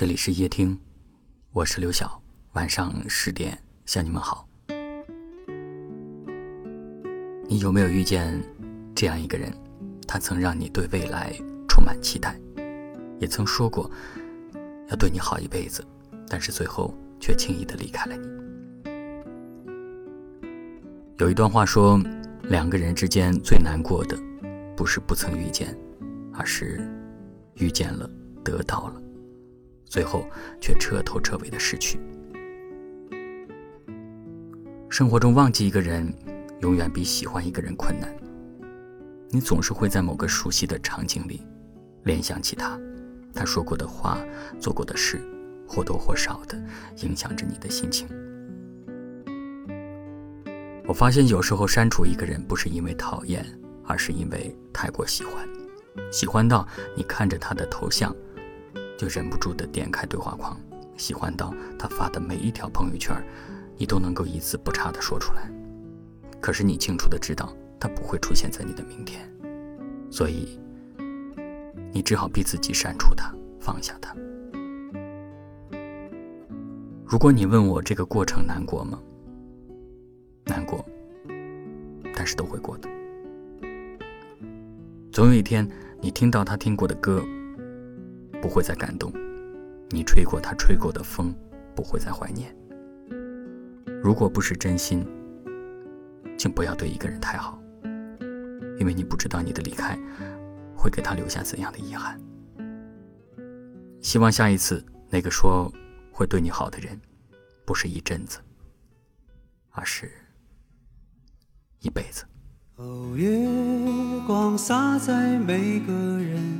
这里是夜听，我是刘晓。晚上十点向你们好。你有没有遇见这样一个人？他曾让你对未来充满期待，也曾说过要对你好一辈子，但是最后却轻易的离开了你。有一段话说，两个人之间最难过的，不是不曾遇见，而是遇见了，得到了。最后却彻头彻尾的失去。生活中忘记一个人，永远比喜欢一个人困难。你总是会在某个熟悉的场景里，联想起他，他说过的话，做过的事，或多或少的影响着你的心情。我发现有时候删除一个人，不是因为讨厌，而是因为太过喜欢，喜欢到你看着他的头像。就忍不住的点开对话框，喜欢到他发的每一条朋友圈，你都能够一字不差的说出来。可是你清楚的知道，他不会出现在你的明天，所以你只好逼自己删除他，放下他。如果你问我这个过程难过吗？难过，但是都会过的。总有一天，你听到他听过的歌。不会再感动，你吹过他吹过的风，不会再怀念。如果不是真心，请不要对一个人太好，因为你不知道你的离开会给他留下怎样的遗憾。希望下一次那个说会对你好的人，不是一阵子，而是一辈子。哦，月光洒在每个人。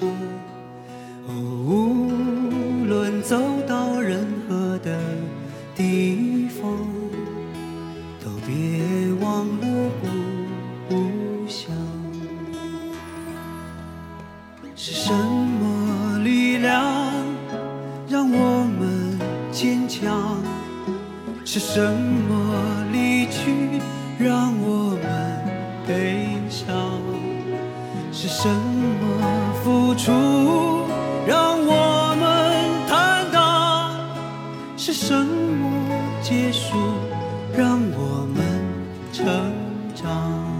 哦，无论走到任何的地方，都别忘了故乡。是什么力量让我们坚强？是什么离去让我们悲伤？是什么？处让我们坦荡，是什么结束让我们成长？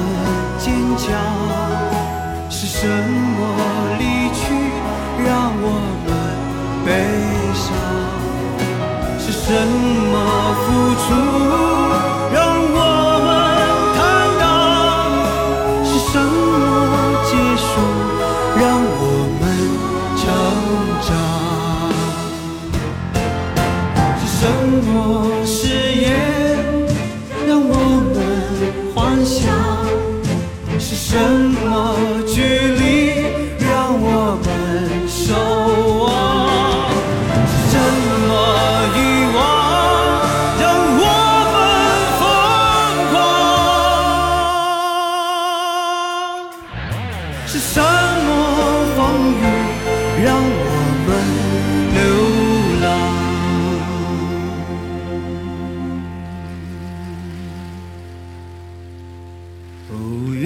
是什么离去让我们悲伤是什么付出让我们坦荡是什么结束让我们成长是什么誓言让我们幻想什么距离让我们守望？什么遗忘让我们疯狂？是什么风雨让我们流浪？哦，月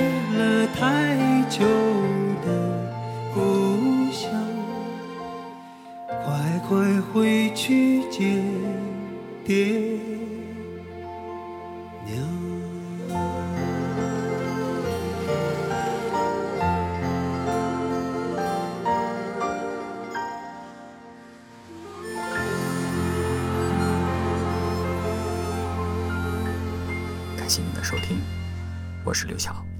感谢您的收听，我是刘晓。